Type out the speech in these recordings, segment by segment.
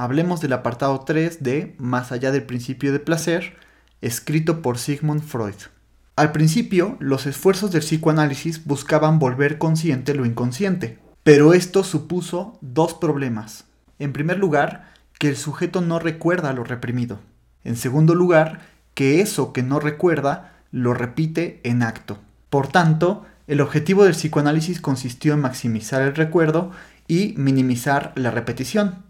Hablemos del apartado 3 de Más allá del principio de placer, escrito por Sigmund Freud. Al principio, los esfuerzos del psicoanálisis buscaban volver consciente lo inconsciente, pero esto supuso dos problemas. En primer lugar, que el sujeto no recuerda lo reprimido. En segundo lugar, que eso que no recuerda lo repite en acto. Por tanto, el objetivo del psicoanálisis consistió en maximizar el recuerdo y minimizar la repetición.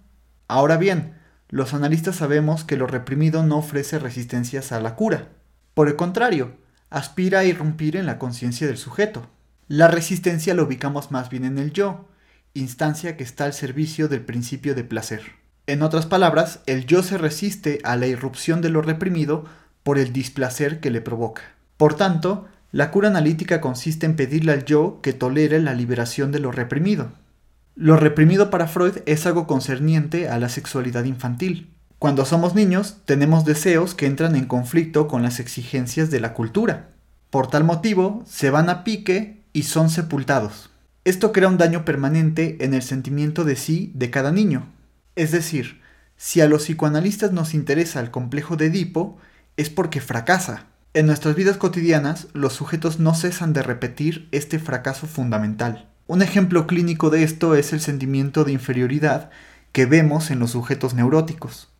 Ahora bien, los analistas sabemos que lo reprimido no ofrece resistencias a la cura. Por el contrario, aspira a irrumpir en la conciencia del sujeto. La resistencia la ubicamos más bien en el yo, instancia que está al servicio del principio de placer. En otras palabras, el yo se resiste a la irrupción de lo reprimido por el displacer que le provoca. Por tanto, la cura analítica consiste en pedirle al yo que tolere la liberación de lo reprimido. Lo reprimido para Freud es algo concerniente a la sexualidad infantil. Cuando somos niños, tenemos deseos que entran en conflicto con las exigencias de la cultura. Por tal motivo, se van a pique y son sepultados. Esto crea un daño permanente en el sentimiento de sí de cada niño. Es decir, si a los psicoanalistas nos interesa el complejo de Edipo, es porque fracasa. En nuestras vidas cotidianas, los sujetos no cesan de repetir este fracaso fundamental. Un ejemplo clínico de esto es el sentimiento de inferioridad que vemos en los sujetos neuróticos.